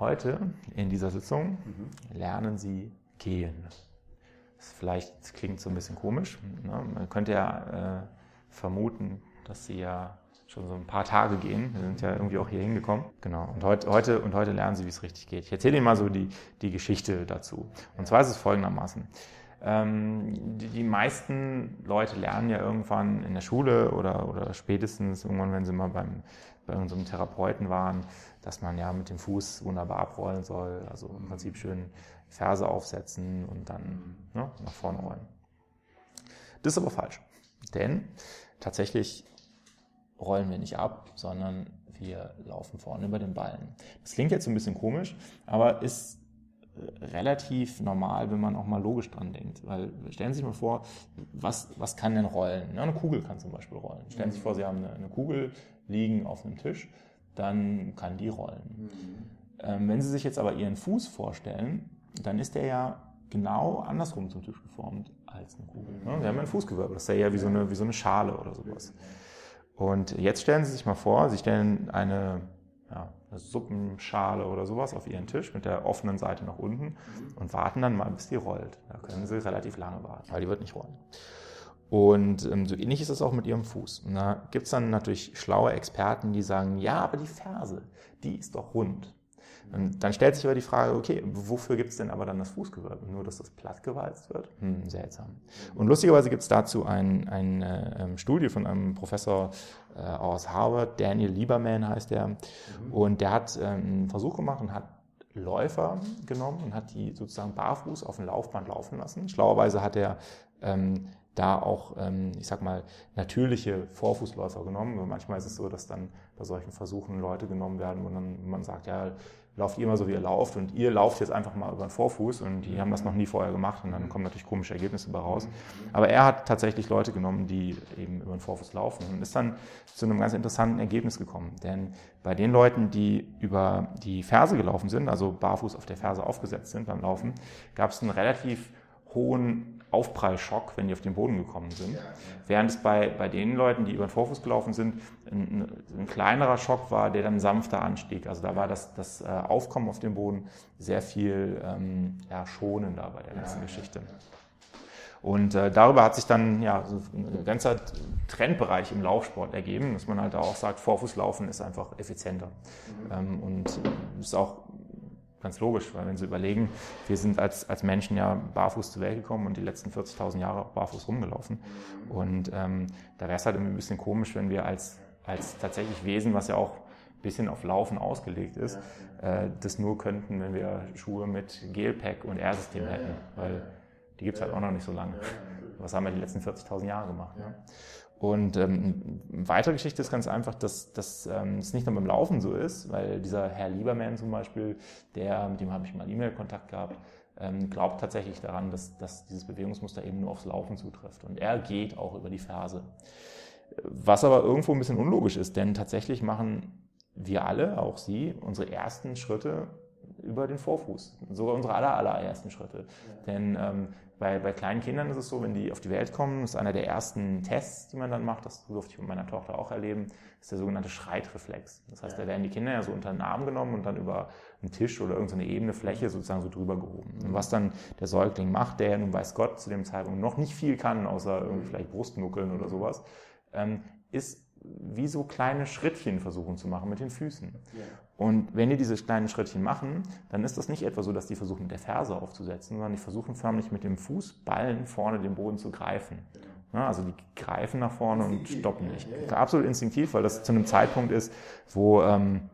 heute in dieser Sitzung lernen Sie gehen. Das vielleicht klingt so ein bisschen komisch. Ne? Man könnte ja äh, vermuten, dass Sie ja schon so ein paar Tage gehen. Wir sind ja irgendwie auch hier hingekommen. Genau. Und heute, heute, und heute lernen Sie, wie es richtig geht. Ich erzähle Ihnen mal so die, die Geschichte dazu. Und zwar ist es folgendermaßen. Ähm, die, die, meisten Leute lernen ja irgendwann in der Schule oder, oder spätestens irgendwann, wenn sie mal beim, bei unserem Therapeuten waren, dass man ja mit dem Fuß wunderbar abrollen soll. Also im Prinzip schön Ferse aufsetzen und dann ne, nach vorne rollen. Das ist aber falsch. Denn tatsächlich rollen wir nicht ab, sondern wir laufen vorne über den Ballen. Das klingt jetzt ein bisschen komisch, aber ist relativ normal, wenn man auch mal logisch dran denkt. Weil stellen Sie sich mal vor, was, was kann denn rollen? Ja, eine Kugel kann zum Beispiel rollen. Stellen Sie sich vor, Sie haben eine, eine Kugel liegen auf einem Tisch, dann kann die rollen. Mhm. Ähm, wenn Sie sich jetzt aber Ihren Fuß vorstellen, dann ist der ja genau andersrum zum Tisch geformt als eine Kugel. Ne? Sie haben ein Fußgewölbe, das ist ja eher wie so eine, wie so eine Schale oder sowas. Und jetzt stellen Sie sich mal vor, Sie stellen eine, ja, eine Suppenschale oder sowas auf Ihren Tisch mit der offenen Seite nach unten und warten dann mal, bis die rollt. Da können Sie relativ lange warten, weil die wird nicht rollen. Und ähm, so ähnlich ist es auch mit Ihrem Fuß. Und da gibt es dann natürlich schlaue Experten, die sagen, ja, aber die Ferse, die ist doch rund. Und dann stellt sich aber die Frage, okay, wofür gibt es denn aber dann das Fußgewölbe? Nur, dass das platt gewalzt wird? Hm, seltsam. Und lustigerweise gibt es dazu ein, eine ähm, Studie von einem Professor äh, aus Harvard, Daniel Lieberman heißt der, mhm. und der hat ähm, einen Versuch gemacht und hat Läufer genommen und hat die sozusagen barfuß auf dem Laufband laufen lassen. Schlauerweise hat er ähm, da auch, ähm, ich sag mal, natürliche Vorfußläufer genommen. Und manchmal ist es so, dass dann bei solchen Versuchen Leute genommen werden, wo dann man sagt, ja, lauft ihr immer so, wie ihr lauft. Und ihr lauft jetzt einfach mal über den Vorfuß. Und die haben das noch nie vorher gemacht. Und dann kommen natürlich komische Ergebnisse dabei raus. Aber er hat tatsächlich Leute genommen, die eben über den Vorfuß laufen. Und ist dann zu einem ganz interessanten Ergebnis gekommen. Denn bei den Leuten, die über die Ferse gelaufen sind, also barfuß auf der Ferse aufgesetzt sind beim Laufen, gab es einen relativ hohen Aufprallschock, wenn die auf den Boden gekommen sind. Während es bei, bei den Leuten, die über den Vorfuß gelaufen sind, ein, ein kleinerer Schock war, der dann sanfter anstieg. Also da war das, das äh, Aufkommen auf dem Boden sehr viel ähm, ja, schonender bei der ganzen Geschichte. Und äh, darüber hat sich dann ja, so ein ganzer Trendbereich im Laufsport ergeben, dass man halt auch sagt, Vorfußlaufen ist einfach effizienter. Mhm. Ähm, und ist auch ganz logisch, weil wenn Sie überlegen, wir sind als, als Menschen ja barfuß zur Welt gekommen und die letzten 40.000 Jahre auch barfuß rumgelaufen. Und ähm, da wäre es halt irgendwie ein bisschen komisch, wenn wir als, als tatsächlich Wesen, was ja auch ein bisschen auf Laufen ausgelegt ist, äh, das nur könnten, wenn wir Schuhe mit Gelpack und Air-System hätten, weil die gibt es halt auch noch nicht so lange. Was haben wir die letzten 40.000 Jahre gemacht? Ne? Und ähm, eine weitere Geschichte ist ganz einfach, dass, dass ähm, es nicht nur beim Laufen so ist, weil dieser Herr Lieberman zum Beispiel, der, mit dem habe ich mal E-Mail-Kontakt gehabt, ähm, glaubt tatsächlich daran, dass, dass dieses Bewegungsmuster eben nur aufs Laufen zutrifft. Und er geht auch über die Ferse. Was aber irgendwo ein bisschen unlogisch ist, denn tatsächlich machen wir alle, auch Sie, unsere ersten Schritte über den Vorfuß. Sogar unsere aller, allerersten Schritte. Ja. Denn ähm, bei, bei kleinen Kindern ist es so, wenn die auf die Welt kommen, ist einer der ersten Tests, die man dann macht, das durfte ich mit meiner Tochter auch erleben, ist der sogenannte Schreitreflex. Das heißt, ja. da werden die Kinder ja so unter den Arm genommen und dann über einen Tisch oder irgendeine ebene Fläche sozusagen so drüber gehoben. Und was dann der Säugling macht, der ja nun weiß Gott zu dem Zeitpunkt noch nicht viel kann, außer irgendwie vielleicht Brustnuckeln oder sowas, ähm, ist wie so kleine Schrittchen versuchen zu machen mit den Füßen. Ja. Und wenn die diese kleinen Schrittchen machen, dann ist das nicht etwa so, dass die versuchen, mit der Ferse aufzusetzen, sondern die versuchen förmlich mit dem Fußballen vorne den Boden zu greifen. Ja, also die greifen nach vorne und stoppen nicht. Absolut instinktiv, weil das zu einem Zeitpunkt ist, wo ähm,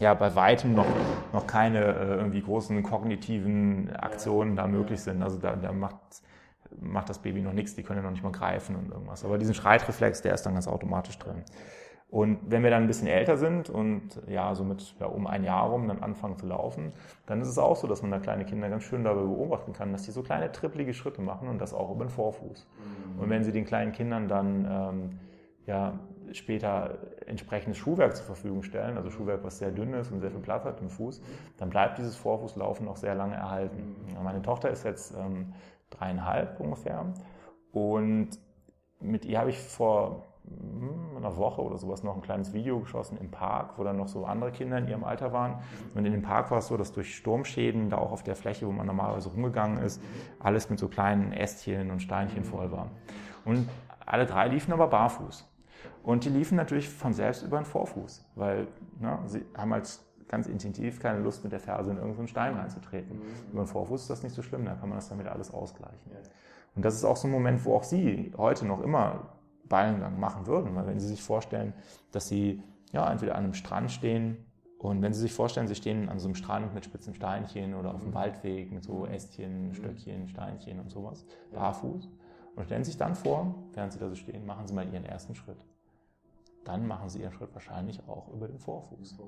ja bei weitem noch, noch keine äh, irgendwie großen kognitiven Aktionen da möglich sind. Also da, da macht macht das Baby noch nichts, die können ja noch nicht mal greifen und irgendwas. Aber diesen Schreitreflex, der ist dann ganz automatisch drin. Und wenn wir dann ein bisschen älter sind und ja, so mit ja, um ein Jahr rum dann anfangen zu laufen, dann ist es auch so, dass man da kleine Kinder ganz schön dabei beobachten kann, dass die so kleine trippelige Schritte machen und das auch über den Vorfuß. Mhm. Und wenn sie den kleinen Kindern dann ähm, ja, später entsprechendes Schuhwerk zur Verfügung stellen, also Schuhwerk, was sehr dünn ist und sehr viel Platz hat im Fuß, dann bleibt dieses Vorfußlaufen auch sehr lange erhalten. Mhm. Meine Tochter ist jetzt ähm, dreieinhalb ungefähr. Und mit ihr habe ich vor einer Woche oder sowas noch ein kleines Video geschossen im Park, wo dann noch so andere Kinder in ihrem Alter waren. Und in dem Park war es so, dass durch Sturmschäden da auch auf der Fläche, wo man normalerweise rumgegangen ist, alles mit so kleinen Ästchen und Steinchen voll war. Und alle drei liefen aber barfuß. Und die liefen natürlich von selbst über den Vorfuß, weil ne, sie haben halt ganz intuitiv keine Lust, mit der Ferse in irgendeinen Stein reinzutreten. Mhm. Über den Vorfuß ist das nicht so schlimm, da kann man das dann wieder alles ausgleichen. Und das ist auch so ein Moment, wo auch Sie heute noch immer Ballengang machen würden, weil wenn Sie sich vorstellen, dass Sie ja entweder an einem Strand stehen und wenn Sie sich vorstellen, Sie stehen an so einem Strand mit spitzen Steinchen oder auf dem mhm. Waldweg mit so Ästchen, Stöckchen, Steinchen und sowas, barfuß und stellen sich dann vor, während Sie da so stehen, machen Sie mal Ihren ersten Schritt. Dann machen Sie Ihren Schritt wahrscheinlich auch über den Vorfuß.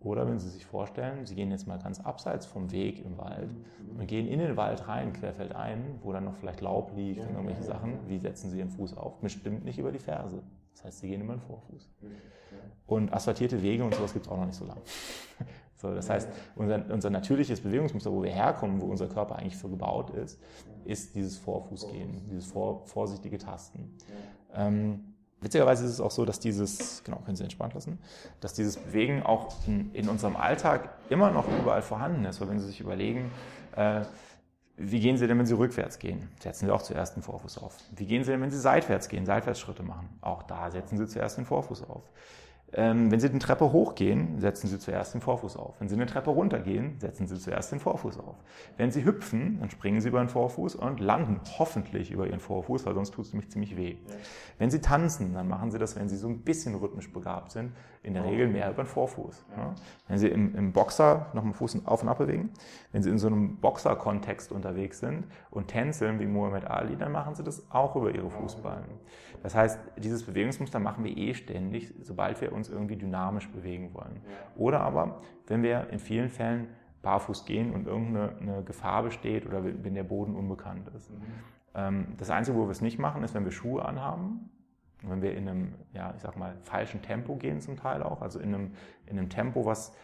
Oder wenn Sie sich vorstellen, Sie gehen jetzt mal ganz abseits vom Weg im Wald und gehen in den Wald rein, querfeldein, wo dann noch vielleicht Laub liegt und irgendwelche Sachen. Wie setzen Sie Ihren Fuß auf? Bestimmt nicht über die Ferse. Das heißt, Sie gehen immer den Vorfuß. Und asphaltierte Wege und sowas gibt es auch noch nicht so lange. So, das heißt, unser, unser natürliches Bewegungsmuster, wo wir herkommen, wo unser Körper eigentlich für gebaut ist, ist dieses Vorfußgehen, dieses vor, vorsichtige Tasten. Ähm, Witzigerweise ist es auch so, dass dieses, genau, können Sie entspannt lassen, dass dieses Bewegen auch in, in unserem Alltag immer noch überall vorhanden ist. Weil wenn Sie sich überlegen, äh, wie gehen Sie denn, wenn Sie rückwärts gehen? Setzen Sie auch zuerst den Vorfuß auf. Wie gehen Sie denn, wenn Sie seitwärts gehen, Seitwärtsschritte machen? Auch da setzen Sie zuerst den Vorfuß auf. Ähm, wenn Sie eine Treppe hochgehen, setzen Sie zuerst den Vorfuß auf. Wenn Sie eine Treppe runtergehen, setzen Sie zuerst den Vorfuß auf. Wenn Sie hüpfen, dann springen Sie über den Vorfuß und landen hoffentlich über Ihren Vorfuß, weil sonst tut es nämlich ziemlich weh. Ja. Wenn Sie tanzen, dann machen Sie das, wenn Sie so ein bisschen rhythmisch begabt sind, in der Regel mehr über den Vorfuß. Ja. Wenn Sie im, im Boxer nochmal Fuß auf und ab bewegen, wenn Sie in so einem Boxer-Kontext unterwegs sind und tänzeln wie Muhammad Ali, dann machen Sie das auch über Ihre Fußballen. Das heißt, dieses Bewegungsmuster machen wir eh ständig, sobald wir uns irgendwie dynamisch bewegen wollen. Oder aber, wenn wir in vielen Fällen barfuß gehen und irgendeine Gefahr besteht oder wenn der Boden unbekannt ist. Mhm. Ähm, das Einzige, wo wir es nicht machen, ist, wenn wir Schuhe anhaben. Wenn wir in einem, ja, ich sag mal, falschen Tempo gehen zum Teil auch, also in einem, in einem Tempo, was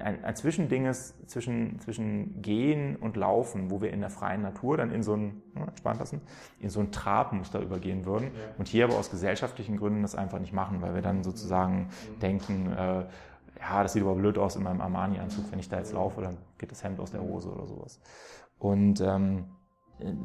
ein, ein Zwischending ist zwischen, zwischen Gehen und Laufen, wo wir in der freien Natur dann in so ein, entspannt lassen, in so ein Trabmuster übergehen würden ja. und hier aber aus gesellschaftlichen Gründen das einfach nicht machen, weil wir dann sozusagen mhm. denken, äh, ja, das sieht aber blöd aus in meinem Armani-Anzug, wenn ich da jetzt laufe, dann geht das Hemd aus der Hose oder sowas. Und ähm,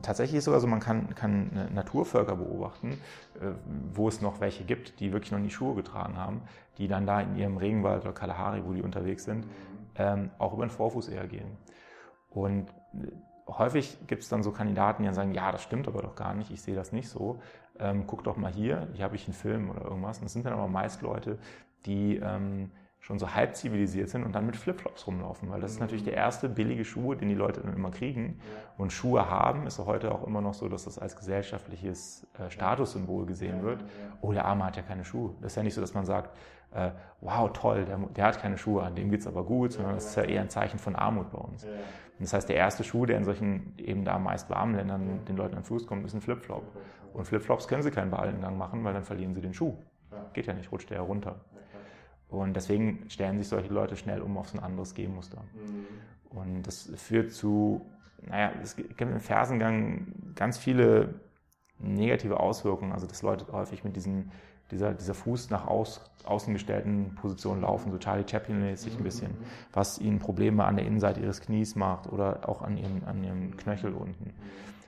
tatsächlich ist es sogar so, man kann, kann Naturvölker beobachten, äh, wo es noch welche gibt, die wirklich noch nie Schuhe getragen haben, die dann da in ihrem Regenwald oder Kalahari, wo die unterwegs sind, ähm, auch über den Vorfuß eher gehen. Und äh, häufig gibt es dann so Kandidaten, die dann sagen, ja, das stimmt aber doch gar nicht, ich sehe das nicht so. Ähm, guck doch mal hier, hier habe ich einen Film oder irgendwas. Und das sind dann aber meist Leute, die ähm, schon so halb zivilisiert sind und dann mit Flipflops rumlaufen, weil das ist natürlich der erste billige Schuh, den die Leute dann immer kriegen. Und Schuhe haben ist heute auch immer noch so, dass das als gesellschaftliches äh, Statussymbol gesehen wird. Oh, der Arme hat ja keine Schuhe. Das ist ja nicht so, dass man sagt, äh, wow, toll, der, der, hat keine Schuhe an, dem geht's aber gut, sondern das ist ja eher ein Zeichen von Armut bei uns. Und das heißt, der erste Schuh, der in solchen eben da meist warmen Ländern den Leuten an Fuß kommt, ist ein Flipflop. Und Flipflops können sie keinen Ballengang machen, weil dann verlieren sie den Schuh. Geht ja nicht, rutscht der ja runter. Und deswegen stellen sich solche Leute schnell um auf so ein anderes Gehmuster. Mhm. Und das führt zu, naja, es gibt im Fersengang ganz viele negative Auswirkungen, also dass Leute häufig mit diesen, dieser, dieser Fuß nach aus, außen gestellten Position laufen, so Charlie Chaplin-mäßig ein bisschen, mhm. was ihnen Probleme an der Innenseite ihres Knies macht oder auch an ihrem, an ihrem Knöchel unten.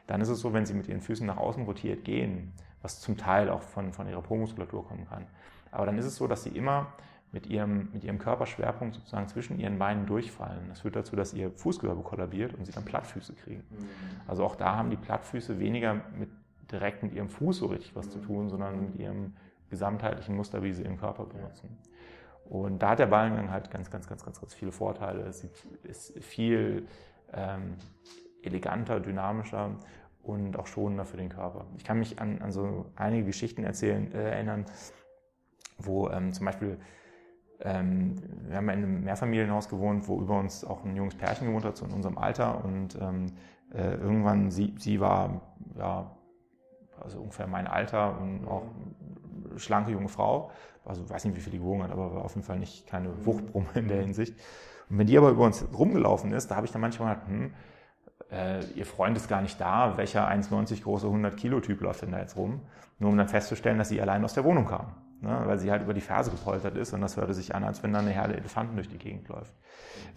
Dann ist es so, wenn sie mit ihren Füßen nach außen rotiert gehen, was zum Teil auch von, von ihrer Po-Muskulatur kommen kann. Aber dann ist es so, dass sie immer mit ihrem, mit ihrem Körperschwerpunkt sozusagen zwischen ihren Beinen durchfallen. Das führt dazu, dass ihr Fußgewölbe kollabiert und sie dann Plattfüße kriegen. Mhm. Also auch da haben die Plattfüße weniger mit, direkt mit ihrem Fuß so richtig was zu tun, sondern mit ihrem gesamtheitlichen Muster, wie sie ihren Körper benutzen. Und da hat der Ballengang halt ganz, ganz, ganz, ganz, ganz viele Vorteile. Es ist viel ähm, eleganter, dynamischer und auch schonender für den Körper. Ich kann mich an, an so einige Geschichten erzählen, äh, erinnern, wo ähm, zum Beispiel ähm, wir haben in einem Mehrfamilienhaus gewohnt, wo über uns auch ein junges Pärchen gewohnt hat, so in unserem Alter. Und ähm, äh, irgendwann, sie, sie war ja, also ungefähr mein Alter und auch eine schlanke junge Frau. Also ich weiß nicht, wie viel die gewogen hat, aber war auf jeden Fall nicht keine Wuchtbrumme in der Hinsicht. Und wenn die aber über uns rumgelaufen ist, da habe ich dann manchmal gedacht, hm, äh, ihr Freund ist gar nicht da, welcher 1,90 große 100 Kilo Typ läuft denn da jetzt rum? nur um dann festzustellen, dass sie allein aus der Wohnung kam. Ne? Weil sie halt über die Ferse gepoltert ist und das hörte sich an, als wenn da eine Herde Elefanten durch die Gegend läuft.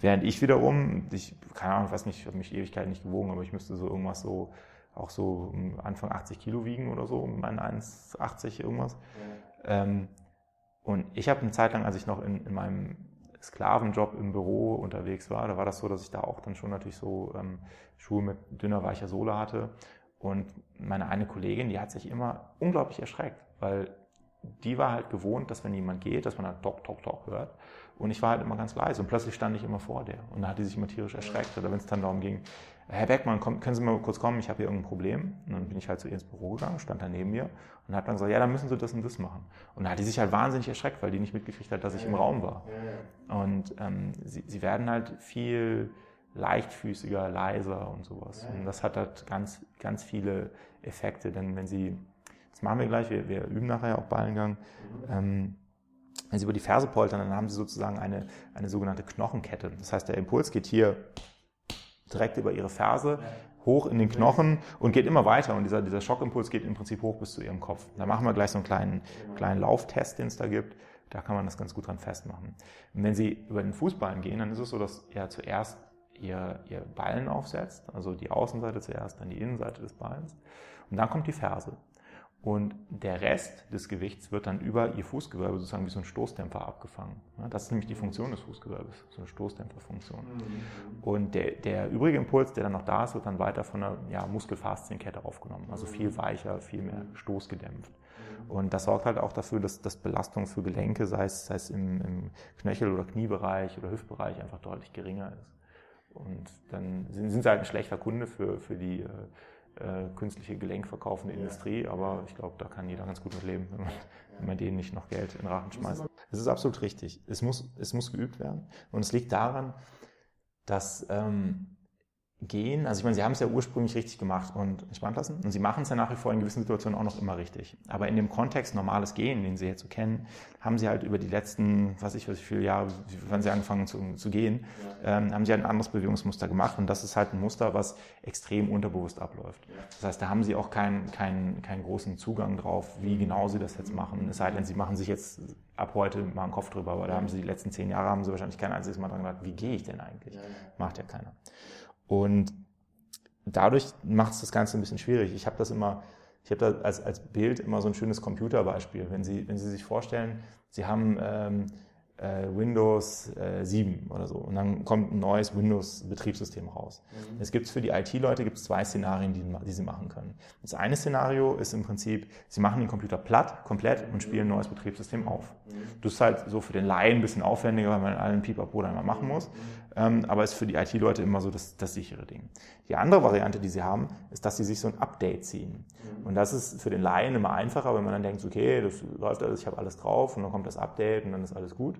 Während ich wiederum, ich, keine Ahnung, ich weiß nicht, ich habe mich Ewigkeit nicht gewogen, aber ich müsste so irgendwas so, auch so Anfang 80 Kilo wiegen oder so, mein 1,80 irgendwas. Ja. Ähm, und ich habe eine Zeit lang, als ich noch in, in meinem Sklavenjob im Büro unterwegs war, da war das so, dass ich da auch dann schon natürlich so ähm, Schuhe mit dünner, weicher Sohle hatte. Und meine eine Kollegin, die hat sich immer unglaublich erschreckt, weil die war halt gewohnt, dass wenn jemand geht, dass man halt Tok, Tok, Tok hört. Und ich war halt immer ganz leise und plötzlich stand ich immer vor der. Und da hat die sich immer tierisch erschreckt. Oder wenn es dann darum ging, Herr Beckmann, komm, können Sie mal kurz kommen, ich habe hier irgendein Problem. Und dann bin ich halt zu ihr ins Büro gegangen, stand da neben mir und hat dann gesagt, ja, dann müssen Sie das und das machen. Und da hat die sich halt wahnsinnig erschreckt, weil die nicht mitgekriegt hat, dass ich im Raum war. Und ähm, sie, sie werden halt viel leichtfüßiger, leiser und sowas. Und das hat halt ganz, ganz viele Effekte, denn wenn Sie machen wir gleich, wir, wir üben nachher auch Ballengang. Ähm, wenn Sie über die Ferse poltern, dann haben Sie sozusagen eine, eine sogenannte Knochenkette. Das heißt, der Impuls geht hier direkt über Ihre Ferse hoch in den Knochen und geht immer weiter. Und dieser, dieser Schockimpuls geht im Prinzip hoch bis zu Ihrem Kopf. Da machen wir gleich so einen kleinen, kleinen Lauftest, den es da gibt. Da kann man das ganz gut dran festmachen. Und wenn Sie über den Fußballen gehen, dann ist es so, dass er zuerst Ihr, Ihr Ballen aufsetzt, also die Außenseite zuerst, dann die Innenseite des Ballens. Und dann kommt die Ferse. Und der Rest des Gewichts wird dann über ihr Fußgewölbe sozusagen wie so ein Stoßdämpfer abgefangen. Das ist nämlich die Funktion des Fußgewölbes, so eine Stoßdämpferfunktion. Und der, der übrige Impuls, der dann noch da ist, wird dann weiter von einer ja, Muskelfaszienkette aufgenommen. Also viel weicher, viel mehr stoßgedämpft. Mhm. Und das sorgt halt auch dafür, dass, dass Belastung für Gelenke, sei es, sei es im, im Knöchel- oder Kniebereich oder Hüftbereich, einfach deutlich geringer ist. Und dann sind, sind sie halt ein schlechter Kunde für, für die äh, künstliche Gelenk verkaufende Industrie, aber ich glaube, da kann jeder ganz gut mit leben, wenn man, wenn man denen nicht noch Geld in den Rachen schmeißt. Es ist absolut richtig. Es muss, es muss geübt werden. Und es liegt daran, dass ähm, gehen, also ich meine, sie haben es ja ursprünglich richtig gemacht und entspannt lassen und sie machen es ja nach wie vor in gewissen Situationen auch noch immer richtig. Aber in dem Kontext normales Gehen, den sie jetzt so kennen, haben sie halt über die letzten, weiß ich, was ich viele Jahre, wann sie angefangen zu, zu gehen, ähm, haben sie halt ein anderes Bewegungsmuster gemacht und das ist halt ein Muster, was extrem unterbewusst abläuft. Das heißt, da haben sie auch keinen, keinen, keinen großen Zugang drauf, wie genau sie das jetzt machen. Es sei denn, sie machen sich jetzt ab heute mal einen Kopf drüber, aber da haben sie die letzten zehn Jahre haben sie wahrscheinlich kein einziges Mal dran gedacht, wie gehe ich denn eigentlich? Macht ja keiner. Und dadurch macht es das Ganze ein bisschen schwierig. Ich habe das immer, ich habe da als, als Bild immer so ein schönes Computerbeispiel. Wenn Sie, wenn Sie sich vorstellen, Sie haben ähm, äh, Windows äh, 7 oder so und dann kommt ein neues Windows-Betriebssystem raus. Mhm. Es gibt für die IT-Leute gibt zwei Szenarien, die, die, sie machen können. Das eine Szenario ist im Prinzip, sie machen den Computer platt, komplett und spielen ein neues Betriebssystem auf. Mhm. Das ist halt so für den Laien ein bisschen aufwendiger, weil man allen Pipapo dann mal machen muss. Mhm. Ähm, aber ist für die IT-Leute immer so das, das sichere Ding. Die andere Variante, die sie haben, ist, dass sie sich so ein Update ziehen. Mhm. Und das ist für den Laien immer einfacher, wenn man dann denkt, okay, das läuft alles, ich habe alles drauf und dann kommt das Update und dann ist alles gut.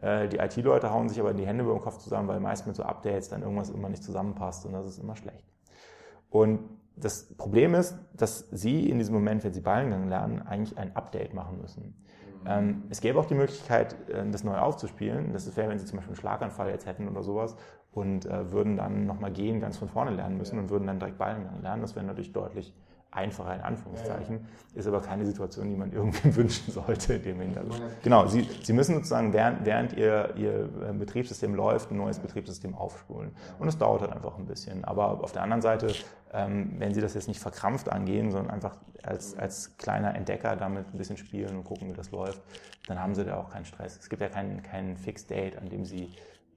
Äh, die IT-Leute hauen sich aber die Hände über den Kopf zusammen, weil meist mit so Updates dann irgendwas immer nicht zusammenpasst und das ist immer schlecht. Und das Problem ist, dass Sie in diesem Moment, wenn Sie Ballengang lernen, eigentlich ein Update machen müssen. Ähm, es gäbe auch die Möglichkeit, äh, das neu aufzuspielen. Das wäre, wenn Sie zum Beispiel einen Schlaganfall jetzt hätten oder sowas und äh, würden dann nochmal gehen, ganz von vorne lernen müssen und würden dann direkt Ballengang lernen. Das wäre natürlich deutlich einfacher in Anführungszeichen, ist aber keine Situation, die man irgendwem wünschen sollte in dem Hintergrund. Genau, Sie, Sie müssen sozusagen, während, während Ihr, Ihr äh, Betriebssystem läuft, ein neues Betriebssystem aufspulen. Und es dauert halt einfach ein bisschen. Aber auf der anderen Seite, ähm, wenn Sie das jetzt nicht verkrampft angehen, sondern einfach als, als kleiner Entdecker damit ein bisschen spielen und gucken, wie das läuft, dann haben Sie da auch keinen Stress. Es gibt ja keinen, keinen Fixed Date, an dem Sie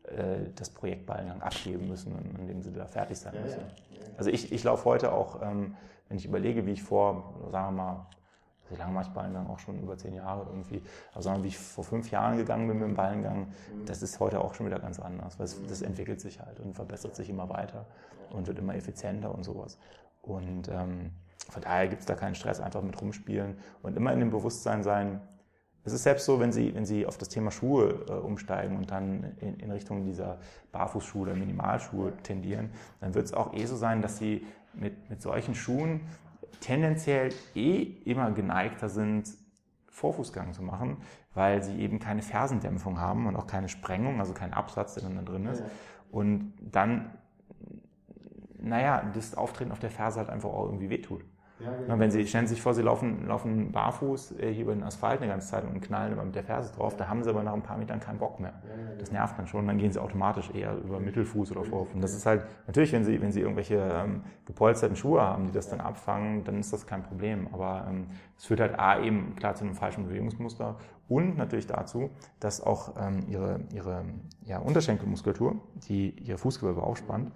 äh, das Projekt Ballengang abgeben müssen und an dem Sie da fertig sein müssen. Also ich, ich laufe heute auch... Ähm, wenn ich überlege, wie ich vor, sagen wir mal, wie lange mache ich Ballengang? Auch schon über zehn Jahre irgendwie. Aber sagen wir, wie ich vor fünf Jahren gegangen bin mit dem Ballengang, das ist heute auch schon wieder ganz anders, weil es, das entwickelt sich halt und verbessert sich immer weiter und wird immer effizienter und sowas. Und ähm, von daher gibt es da keinen Stress, einfach mit rumspielen und immer in dem Bewusstsein sein. Es ist selbst so, wenn Sie, wenn Sie auf das Thema Schuhe äh, umsteigen und dann in, in Richtung dieser Barfußschuhe oder Minimalschuhe tendieren, dann wird es auch eh so sein, dass Sie mit, mit solchen Schuhen tendenziell eh immer geneigter sind, Vorfußgang zu machen, weil sie eben keine Fersendämpfung haben und auch keine Sprengung, also keinen Absatz, der dann da drin ist. Ja. Und dann, naja, das Auftreten auf der Ferse halt einfach auch irgendwie wehtut. Ja, genau. Wenn Sie stellen sich vor, Sie laufen, laufen barfuß äh, hier über den Asphalt eine ganze Zeit und knallen immer mit der Ferse drauf, da haben Sie aber nach ein paar Metern keinen Bock mehr. Das nervt dann schon, dann gehen Sie automatisch eher über Mittelfuß oder Vorfuß. Und das ist halt, natürlich, wenn Sie, wenn Sie irgendwelche ähm, gepolsterten Schuhe haben, die das dann abfangen, dann ist das kein Problem. Aber ähm, es ähm, führt halt A eben klar zu einem falschen Bewegungsmuster und natürlich dazu, dass auch ähm, ihre, ihre ja, Unterschenkelmuskulatur, die ihre Fußgewölbe aufspannt,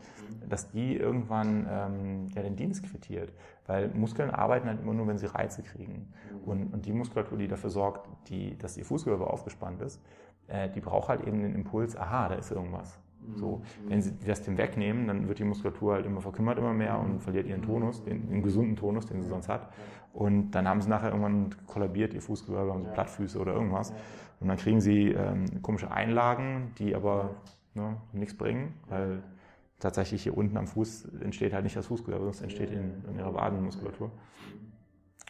dass die irgendwann ähm, ja, den Dienst quittiert. Weil Muskeln arbeiten halt immer nur, wenn sie Reize kriegen. Und, und die Muskulatur, die dafür sorgt, die, dass ihr Fußgewölbe aufgespannt ist, äh, die braucht halt eben den Impuls, aha, da ist irgendwas. So, wenn sie das dem wegnehmen, dann wird die Muskulatur halt immer verkümmert immer mehr und verliert ihren Tonus, den, den gesunden Tonus, den sie sonst hat. Und dann haben sie nachher irgendwann kollabiert, ihr Fußgewölbe, haben so Plattfüße oder irgendwas. Und dann kriegen sie ähm, komische Einlagen, die aber ne, nichts bringen, weil tatsächlich hier unten am Fuß entsteht halt nicht das Fußgewölbe, sondern entsteht in, in ihrer Wadenmuskulatur.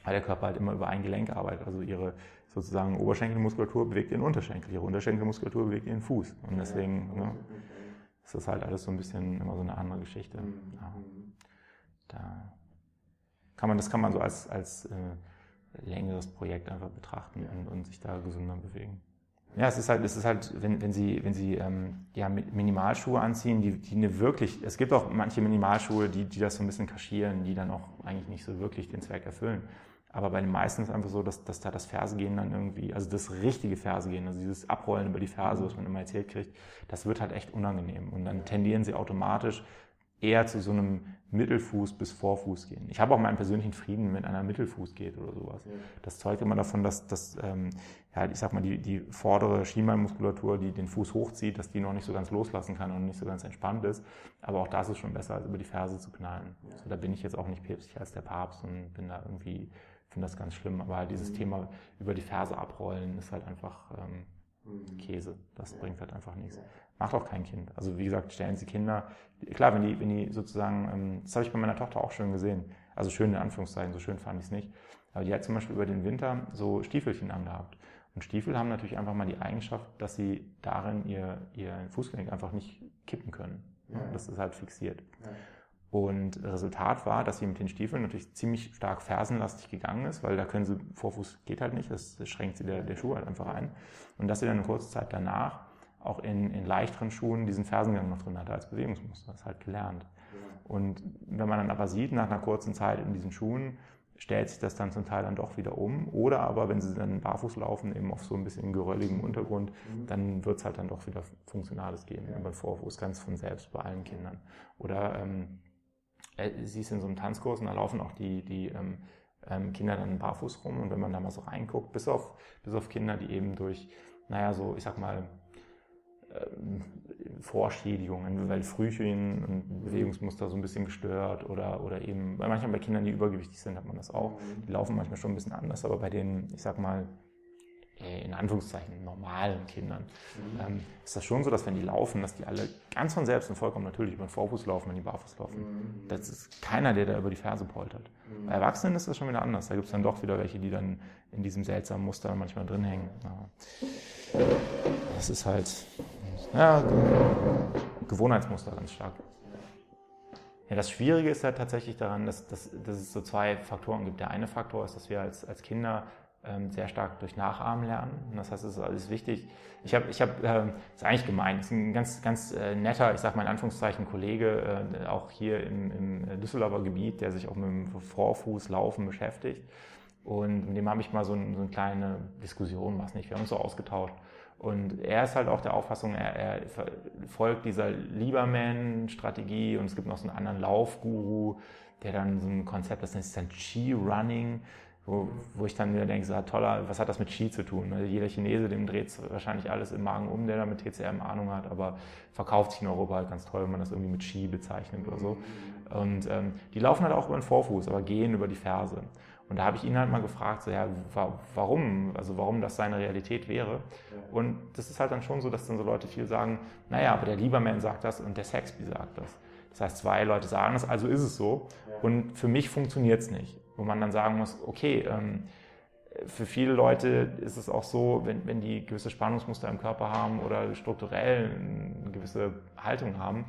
Weil der Körper halt immer über ein Gelenk arbeitet. Also ihre sozusagen Oberschenkelmuskulatur bewegt ihren Unterschenkel, ihre Unterschenkelmuskulatur bewegt ihren Fuß. Und deswegen ne, ist das halt alles so ein bisschen immer so eine andere Geschichte. Ja. Da kann man, das kann man so als, als äh, längeres Projekt einfach betrachten und, und sich da gesünder bewegen. Ja, es ist halt, es ist halt, wenn, wenn Sie, wenn Sie ähm, ja, Minimalschuhe anziehen, die, die eine wirklich, es gibt auch manche Minimalschuhe, die, die das so ein bisschen kaschieren, die dann auch eigentlich nicht so wirklich den Zweck erfüllen. Aber bei den meisten ist es einfach so, dass, dass da das Fersegehen dann irgendwie, also das richtige Fersegehen, also dieses Abrollen über die Ferse, was man immer erzählt kriegt, das wird halt echt unangenehm. Und dann tendieren sie automatisch eher zu so einem Mittelfuß bis Vorfuß gehen. Ich habe auch meinen persönlichen Frieden, wenn einer Mittelfuß geht oder sowas. Ja. Das zeugt immer davon, dass, dass ähm, ja, ich sag mal, die, die vordere Schienbeinmuskulatur, die den Fuß hochzieht, dass die noch nicht so ganz loslassen kann und nicht so ganz entspannt ist. Aber auch das ist schon besser, als über die Ferse zu knallen. Ja. Also da bin ich jetzt auch nicht päpstlicher als der Papst und bin da irgendwie, finde das ganz schlimm. Aber halt dieses mhm. Thema über die Ferse abrollen ist halt einfach ähm, mhm. Käse. Das ja. bringt halt einfach nichts macht auch kein Kind. Also wie gesagt, stellen Sie Kinder, klar, wenn die, wenn die sozusagen, ähm, das habe ich bei meiner Tochter auch schön gesehen, also schön in Anführungszeichen, so schön fand ich es nicht, aber die hat zum Beispiel über den Winter so Stiefelchen angehabt. Und Stiefel haben natürlich einfach mal die Eigenschaft, dass sie darin ihr, ihr Fußgelenk einfach nicht kippen können. Ja. Das ist halt fixiert. Und Resultat war, dass sie mit den Stiefeln natürlich ziemlich stark fersenlastig gegangen ist, weil da können sie, Vorfuß geht halt nicht, das schränkt sie der, der Schuh halt einfach ein. Und dass sie dann eine kurze Zeit danach auch in, in leichteren Schuhen diesen Fersengang noch drin hatte als Bewegungsmuster. Das ist halt gelernt. Und wenn man dann aber sieht, nach einer kurzen Zeit in diesen Schuhen, stellt sich das dann zum Teil dann doch wieder um. Oder aber, wenn sie dann barfuß laufen, eben auf so ein bisschen gerölligem Untergrund, mhm. dann wird es halt dann doch wieder Funktionales geben ja. über Vorfuß, ganz von selbst bei allen Kindern. Oder ähm, äh, sie ist in so einem Tanzkurs und da laufen auch die, die ähm, ähm, Kinder dann barfuß rum. Und wenn man da mal so reinguckt, bis auf, bis auf Kinder, die eben durch, naja, so, ich sag mal, ähm, Vorschädigungen, weil Frühchen und Bewegungsmuster so ein bisschen gestört oder, oder eben, weil manchmal bei Kindern, die übergewichtig sind, hat man das auch. Mhm. Die laufen manchmal schon ein bisschen anders, aber bei den, ich sag mal, äh, in Anführungszeichen normalen Kindern, mhm. ähm, ist das schon so, dass wenn die laufen, dass die alle ganz von selbst und vollkommen natürlich über den Vorfuß laufen, wenn die barfuß laufen. Mhm. Das ist keiner, der da über die Ferse poltert. Mhm. Bei Erwachsenen ist das schon wieder anders. Da gibt es dann doch wieder welche, die dann in diesem seltsamen Muster manchmal drin hängen. Ja. Das ist halt ja, Gewohnheitsmuster ganz stark. Ja, das Schwierige ist halt tatsächlich daran, dass, dass, dass es so zwei Faktoren gibt. Der eine Faktor ist, dass wir als, als Kinder sehr stark durch Nachahmen lernen. Das heißt, es ist alles wichtig. Ich habe, ich habe, äh, ist eigentlich gemein, ist ein ganz, ganz äh, netter, ich sage mal in Anführungszeichen Kollege, äh, auch hier im, im Düsseldorfer Gebiet, der sich auch mit dem Vorfußlaufen beschäftigt. Und mit dem habe ich mal so, ein, so eine kleine Diskussion, was nicht, wir haben uns so ausgetauscht. Und er ist halt auch der Auffassung, er, er folgt dieser Lieberman-Strategie und es gibt noch so einen anderen Laufguru, der dann so ein Konzept, das nennt sich dann Chi-Running, wo, wo ich dann wieder denke, so, toller, was hat das mit Chi zu tun? Also jeder Chinese, dem dreht es wahrscheinlich alles im Magen um, der da mit TCM Ahnung hat, aber verkauft sich in Europa halt ganz toll, wenn man das irgendwie mit Chi bezeichnet oder so. Und ähm, die laufen halt auch über den Vorfuß, aber gehen über die Ferse. Und da habe ich ihn halt mal gefragt, so, ja, warum, also warum das seine Realität wäre. Und das ist halt dann schon so, dass dann so Leute viel sagen, naja, aber der Lieberman sagt das und der Sexby sagt das. Das heißt, zwei Leute sagen das, also ist es so. Und für mich funktioniert es nicht. Wo man dann sagen muss, okay, ähm, für viele Leute ist es auch so, wenn, wenn die gewisse Spannungsmuster im Körper haben oder strukturell eine gewisse Haltung haben,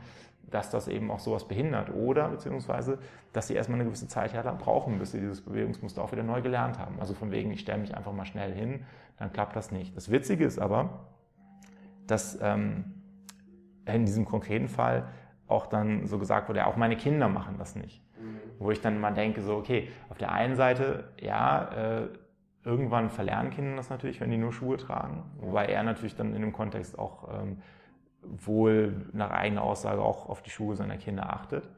dass das eben auch sowas behindert oder beziehungsweise, dass sie erstmal eine gewisse Zeit ja brauchen, bis sie dieses Bewegungsmuster auch wieder neu gelernt haben. Also von wegen, ich stelle mich einfach mal schnell hin, dann klappt das nicht. Das Witzige ist aber, dass ähm, in diesem konkreten Fall auch dann so gesagt wurde, ja, auch meine Kinder machen das nicht. Mhm. Wo ich dann mal denke, so, okay, auf der einen Seite, ja, äh, irgendwann verlernen Kinder das natürlich, wenn die nur Schuhe tragen, wobei er natürlich dann in dem Kontext auch ähm, wohl nach eigener Aussage auch auf die Schuhe seiner Kinder achtet.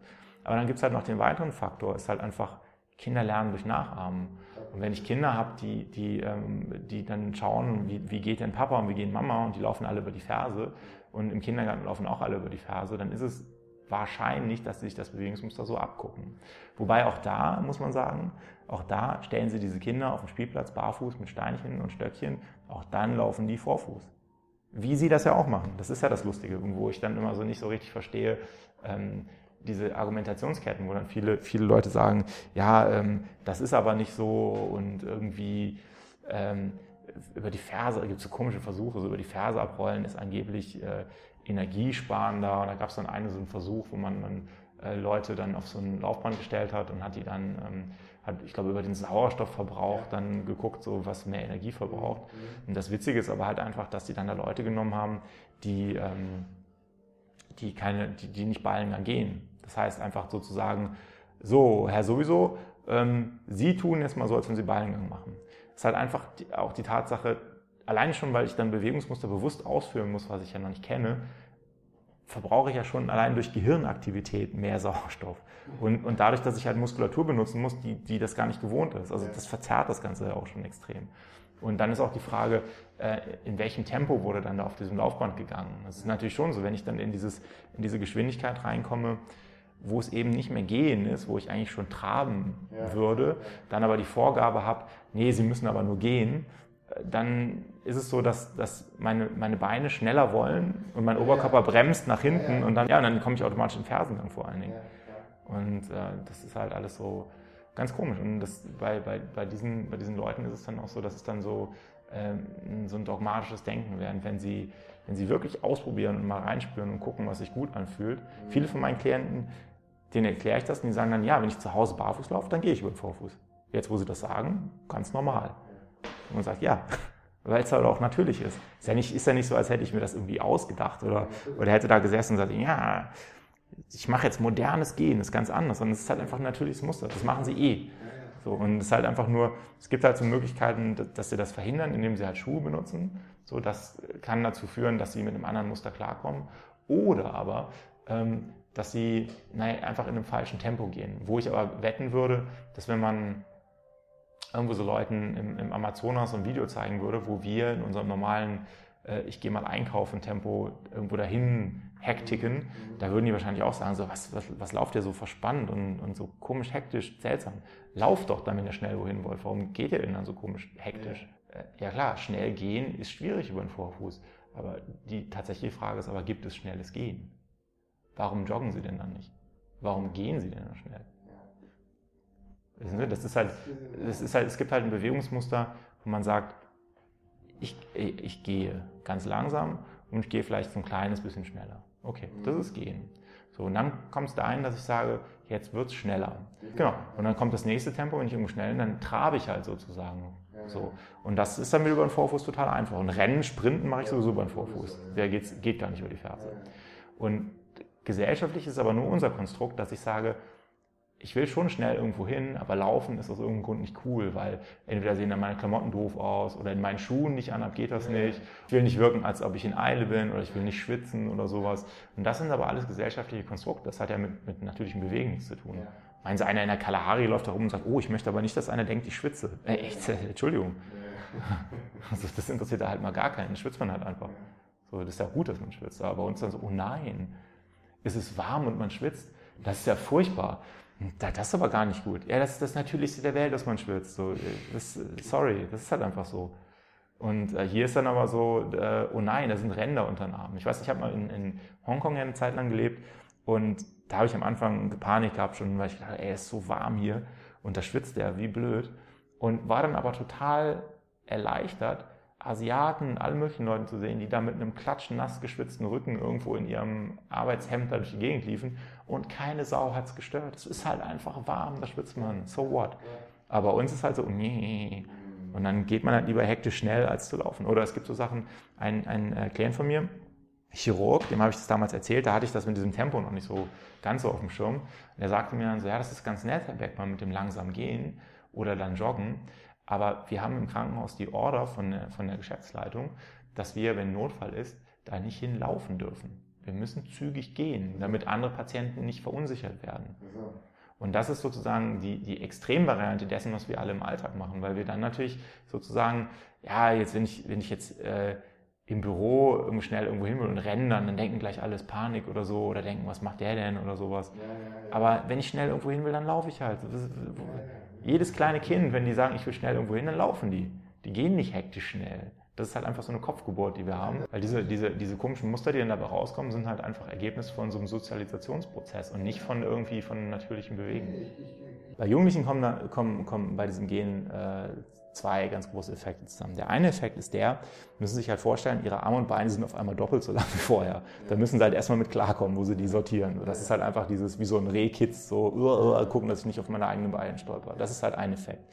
Aber dann gibt es halt noch den weiteren Faktor, ist halt einfach, Kinder lernen durch Nachahmen. Und wenn ich Kinder habe, die, die, ähm, die dann schauen, wie, wie geht denn Papa und wie geht Mama und die laufen alle über die Ferse und im Kindergarten laufen auch alle über die Ferse, dann ist es wahrscheinlich, dass sie sich das Bewegungsmuster so abgucken. Wobei auch da, muss man sagen, auch da stellen sie diese Kinder auf dem Spielplatz barfuß mit Steinchen und Stöckchen, auch dann laufen die Vorfuß wie sie das ja auch machen. Das ist ja das Lustige, wo ich dann immer so nicht so richtig verstehe, ähm, diese Argumentationsketten, wo dann viele, viele Leute sagen, ja, ähm, das ist aber nicht so und irgendwie ähm, über die Ferse, gibt es so komische Versuche, so über die Ferse abrollen ist angeblich äh, energiesparender. Und da gab es dann einen so einen Versuch, wo man dann äh, Leute dann auf so ein Laufband gestellt hat und hat die dann ähm, hat, ich glaube, über den Sauerstoffverbrauch dann geguckt, so was mehr Energie verbraucht. Mhm. Und das Witzige ist aber halt einfach, dass die dann da Leute genommen haben, die, ähm, die, keine, die, die nicht Ballengang gehen. Das heißt einfach sozusagen, so, Herr sowieso, ähm, Sie tun jetzt mal so, als wenn Sie Ballengang machen. Das ist halt einfach die, auch die Tatsache, alleine schon, weil ich dann Bewegungsmuster bewusst ausführen muss, was ich ja noch nicht kenne, verbrauche ich ja schon allein durch Gehirnaktivität mehr Sauerstoff. Und, und dadurch, dass ich halt Muskulatur benutzen muss, die, die das gar nicht gewohnt ist. Also das verzerrt das Ganze ja auch schon extrem. Und dann ist auch die Frage, äh, in welchem Tempo wurde dann da auf diesem Laufband gegangen. Das ist natürlich schon so, wenn ich dann in, dieses, in diese Geschwindigkeit reinkomme, wo es eben nicht mehr gehen ist, wo ich eigentlich schon traben würde, dann aber die Vorgabe habe, nee, sie müssen aber nur gehen, dann ist es so, dass, dass meine, meine Beine schneller wollen und mein Oberkörper bremst nach hinten und dann, ja, und dann komme ich automatisch im Fersengang vor allen Dingen. Und äh, das ist halt alles so ganz komisch. Und das, bei, bei, bei, diesen, bei diesen Leuten ist es dann auch so, dass es dann so, ähm, so ein dogmatisches Denken während wenn sie, wenn sie wirklich ausprobieren und mal reinspüren und gucken, was sich gut anfühlt. Mhm. Viele von meinen Klienten, denen erkläre ich das und die sagen dann, ja, wenn ich zu Hause barfuß laufe, dann gehe ich über den Vorfuß. Jetzt, wo sie das sagen, ganz normal. Und man sagt, ja, weil es halt auch natürlich ist. Ist ja, nicht, ist ja nicht so, als hätte ich mir das irgendwie ausgedacht oder, oder hätte da gesessen und gesagt, ja, ich mache jetzt modernes Gehen, das ist ganz anders, sondern es ist halt einfach ein natürliches Muster. Das machen sie eh. So, und es ist halt einfach nur, es gibt halt so Möglichkeiten, dass sie das verhindern, indem sie halt Schuhe benutzen. So, das kann dazu führen, dass sie mit einem anderen Muster klarkommen. Oder aber, ähm, dass sie naja, einfach in einem falschen Tempo gehen. Wo ich aber wetten würde, dass wenn man irgendwo so Leuten im, im Amazonas so ein Video zeigen würde, wo wir in unserem normalen äh, ich gehe mal einkaufen, Tempo irgendwo dahin hektiken, da würden die wahrscheinlich auch sagen, so, was, was, was lauft ihr so verspannt und, und so komisch hektisch, seltsam. Lauft doch dann, wenn ihr schnell wohin wollt. Warum geht ihr denn dann so komisch hektisch? Ja, äh, ja klar, schnell gehen ist schwierig über den Vorfuß. Aber die tatsächliche Frage ist aber, gibt es schnelles Gehen? Warum joggen sie denn dann nicht? Warum gehen sie denn dann schnell? Das ist halt, das ist halt, es gibt halt ein Bewegungsmuster, wo man sagt, ich, ich gehe ganz langsam und ich gehe vielleicht so ein kleines bisschen schneller. Okay, das ist Gehen. So, und dann kommt es dahin, dass ich sage, jetzt wird es schneller. Genau. Und dann kommt das nächste Tempo, wenn ich irgendwo schnell bin, dann trabe ich halt sozusagen. So. Und das ist dann wieder über den Vorfuß total einfach. Und Rennen, Sprinten mache ich sowieso über den Vorfuß. Der geht, geht gar nicht über die Ferse. Und gesellschaftlich ist aber nur unser Konstrukt, dass ich sage, ich will schon schnell irgendwo hin, aber laufen ist aus irgendeinem Grund nicht cool, weil entweder sehen dann meine Klamotten doof aus oder in meinen Schuhen nicht an, geht das nicht. Ich will nicht wirken, als ob ich in Eile bin oder ich will nicht schwitzen oder sowas. Und das sind aber alles gesellschaftliche Konstrukte. Das hat ja mit, mit natürlichem Bewegen nichts zu tun. Ja. Meinen Sie, einer in der Kalahari läuft da rum und sagt, oh, ich möchte aber nicht, dass einer denkt, ich schwitze. Äh, echt, Entschuldigung. Also das interessiert da halt mal gar keinen. schwitzt man halt einfach. So, das ist ja gut, dass man schwitzt. Aber bei uns dann so, oh nein, ist es warm und man schwitzt. Das ist ja furchtbar. Das ist aber gar nicht gut. Ja, das ist das Natürlichste der Welt, dass man schwitzt. So, das, sorry, das ist halt einfach so. Und äh, hier ist dann aber so, äh, oh nein, da sind Ränder unter den Armen. Ich weiß, ich habe mal in, in Hongkong ja eine Zeit lang gelebt und da habe ich am Anfang Panik gehabt schon, weil ich dachte, ey, ist so warm hier und da schwitzt der wie blöd. Und war dann aber total erleichtert, Asiaten, alle möglichen Leuten zu sehen, die da mit einem klatschen, nass geschwitzten Rücken irgendwo in ihrem Arbeitshemd da durch die Gegend liefen und keine Sau hat es gestört. Es ist halt einfach warm, da schwitzt man, so what. Aber bei uns ist halt so, nee. Und dann geht man halt lieber hektisch schnell, als zu laufen. Oder es gibt so Sachen, ein, ein äh, Klient von mir, Chirurg, dem habe ich das damals erzählt, da hatte ich das mit diesem Tempo noch nicht so ganz so auf dem Schirm. Und er sagte mir dann so, ja, das ist ganz nett, Herr Beckmann, mit dem langsam gehen oder dann joggen. Aber wir haben im Krankenhaus die Order von der, von der Geschäftsleitung, dass wir, wenn Notfall ist, da nicht hinlaufen dürfen. Wir müssen zügig gehen, damit andere Patienten nicht verunsichert werden. Und das ist sozusagen die, die Extremvariante dessen, was wir alle im Alltag machen, weil wir dann natürlich sozusagen, ja, jetzt wenn ich, wenn ich jetzt äh, im Büro irgendwie schnell irgendwo hin will und rennen dann, dann denken gleich alles Panik oder so oder denken, was macht der denn oder sowas. Ja, ja, ja. Aber wenn ich schnell irgendwo hin will, dann laufe ich halt. Jedes kleine Kind, wenn die sagen, ich will schnell irgendwo hin, dann laufen die. Die gehen nicht hektisch schnell. Das ist halt einfach so eine Kopfgeburt, die wir haben. Weil diese, diese, diese komischen Muster, die dann dabei rauskommen, sind halt einfach Ergebnis von so einem Sozialisationsprozess und nicht von irgendwie von natürlichen Bewegen. Bei Jugendlichen kommen, kommen, kommen bei diesem Gen äh, zwei ganz große Effekte zusammen. Der eine Effekt ist der, müssen Sie sich halt vorstellen, Ihre Arme und Beine sind auf einmal doppelt so lang wie vorher. Da müssen Sie halt erstmal mit klarkommen, wo Sie die sortieren. Das ist halt einfach dieses, wie so ein Rehkitz, so uh, uh, gucken, dass ich nicht auf meine eigenen Beine stolper. Das ist halt ein Effekt.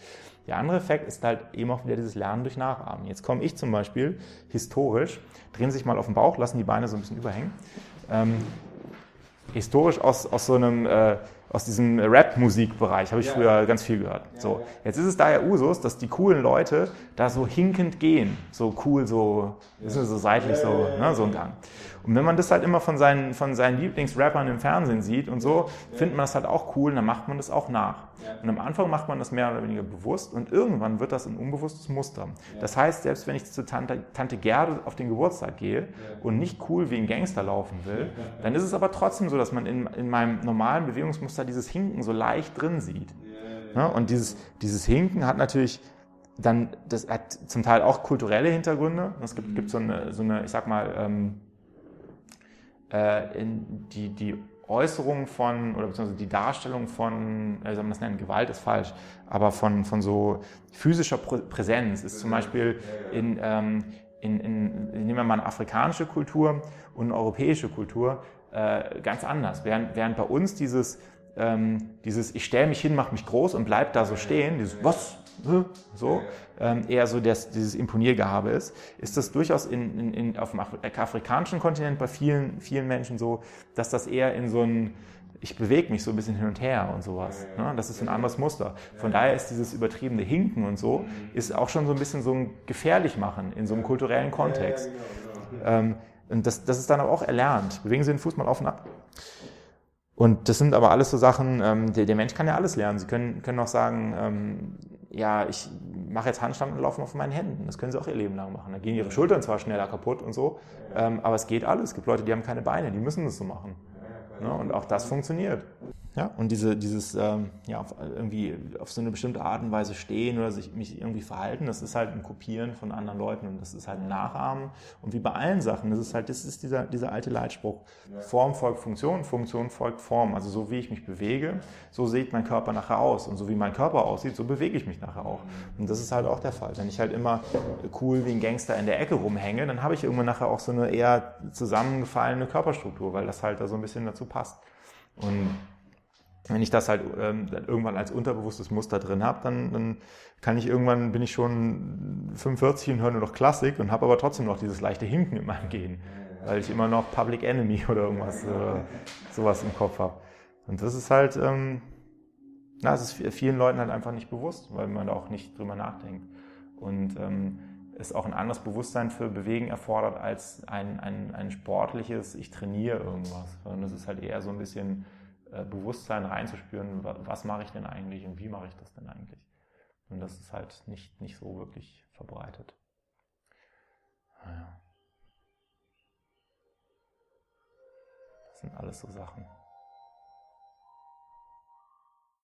Der andere Effekt ist halt eben auch wieder dieses Lernen durch Nachahmen. Jetzt komme ich zum Beispiel historisch, drehen Sie sich mal auf den Bauch, lassen die Beine so ein bisschen überhängen. Ähm, historisch aus, aus so einem... Äh, aus diesem Rap-Musikbereich, habe ich ja. früher ganz viel gehört. Ja, so, jetzt ist es daher Usus, dass die coolen Leute da so hinkend gehen, so cool, so, so seitlich, so, ne, so ein Gang. Und wenn man das halt immer von seinen, von seinen Lieblingsrappern im Fernsehen sieht und so, findet man das halt auch cool und dann macht man das auch nach. Und am Anfang macht man das mehr oder weniger bewusst und irgendwann wird das ein unbewusstes Muster. Das heißt, selbst wenn ich zu Tante, Tante Gerde auf den Geburtstag gehe und nicht cool wie ein Gangster laufen will, dann ist es aber trotzdem so, dass man in, in meinem normalen Bewegungsmuster dieses Hinken so leicht drin sieht. Ja, und dieses, dieses Hinken hat natürlich dann, das hat zum Teil auch kulturelle Hintergründe. Es gibt, gibt so, eine, so eine, ich sag mal, ähm, äh, in die, die Äußerung von, oder beziehungsweise die Darstellung von, wie soll man das nennen, Gewalt ist falsch, aber von, von so physischer Präsenz ist zum Beispiel in, ähm, in, in, nehmen wir mal eine afrikanische Kultur und eine europäische Kultur äh, ganz anders. Während, während bei uns dieses, ähm, dieses ich stelle mich hin, mache mich groß und bleib da so stehen, dieses was, so, eher so das, dieses Imponiergehabe ist, ist das durchaus in, in, in, auf dem afrikanischen Kontinent bei vielen, vielen Menschen so, dass das eher in so ein, ich bewege mich so ein bisschen hin und her und sowas. Ne? Das ist ein anderes Muster. Von daher ist dieses übertriebene Hinken und so, ist auch schon so ein bisschen so ein gefährlich machen in so einem kulturellen Kontext. Genau, genau. Ähm, und das, das ist dann aber auch erlernt. Bewegen Sie den Fuß mal auf und ab. Und das sind aber alles so Sachen, ähm, der, der, Mensch kann ja alles lernen. Sie können, können auch sagen, ähm, ja, ich mache jetzt Handstand und laufe auf meinen Händen. Das können sie auch ihr Leben lang machen. Da gehen ihre Schultern zwar schneller kaputt und so, ähm, aber es geht alles. Es gibt Leute, die haben keine Beine, die müssen das so machen. Ne? Und auch das funktioniert. Ja, und diese, dieses ähm, ja, auf, irgendwie auf so eine bestimmte Art und Weise stehen oder sich mich irgendwie verhalten, das ist halt ein Kopieren von anderen Leuten und das ist halt ein Nachahmen. Und wie bei allen Sachen, das ist halt, das ist dieser, dieser alte Leitspruch. Form folgt Funktion, Funktion folgt Form. Also so wie ich mich bewege, so sieht mein Körper nachher aus. Und so wie mein Körper aussieht, so bewege ich mich nachher auch. Und das ist halt auch der Fall. Wenn ich halt immer cool wie ein Gangster in der Ecke rumhänge, dann habe ich irgendwann nachher auch so eine eher zusammengefallene Körperstruktur, weil das halt da so ein bisschen dazu passt. Und wenn ich das halt ähm, irgendwann als unterbewusstes Muster drin habe, dann, dann kann ich irgendwann, bin ich schon 45 und höre nur noch Klassik und habe aber trotzdem noch dieses leichte Hinken in meinem Gehen, weil ich immer noch Public Enemy oder irgendwas, äh, sowas im Kopf habe. Und das ist halt, ähm, na, es ist vielen Leuten halt einfach nicht bewusst, weil man da auch nicht drüber nachdenkt. Und ähm, es auch ein anderes Bewusstsein für Bewegen erfordert als ein, ein, ein sportliches, ich trainiere irgendwas. Sondern es ist halt eher so ein bisschen äh, Bewusstsein reinzuspüren, was mache ich denn eigentlich und wie mache ich das denn eigentlich. Und das ist halt nicht, nicht so wirklich verbreitet. Naja. Das sind alles so Sachen.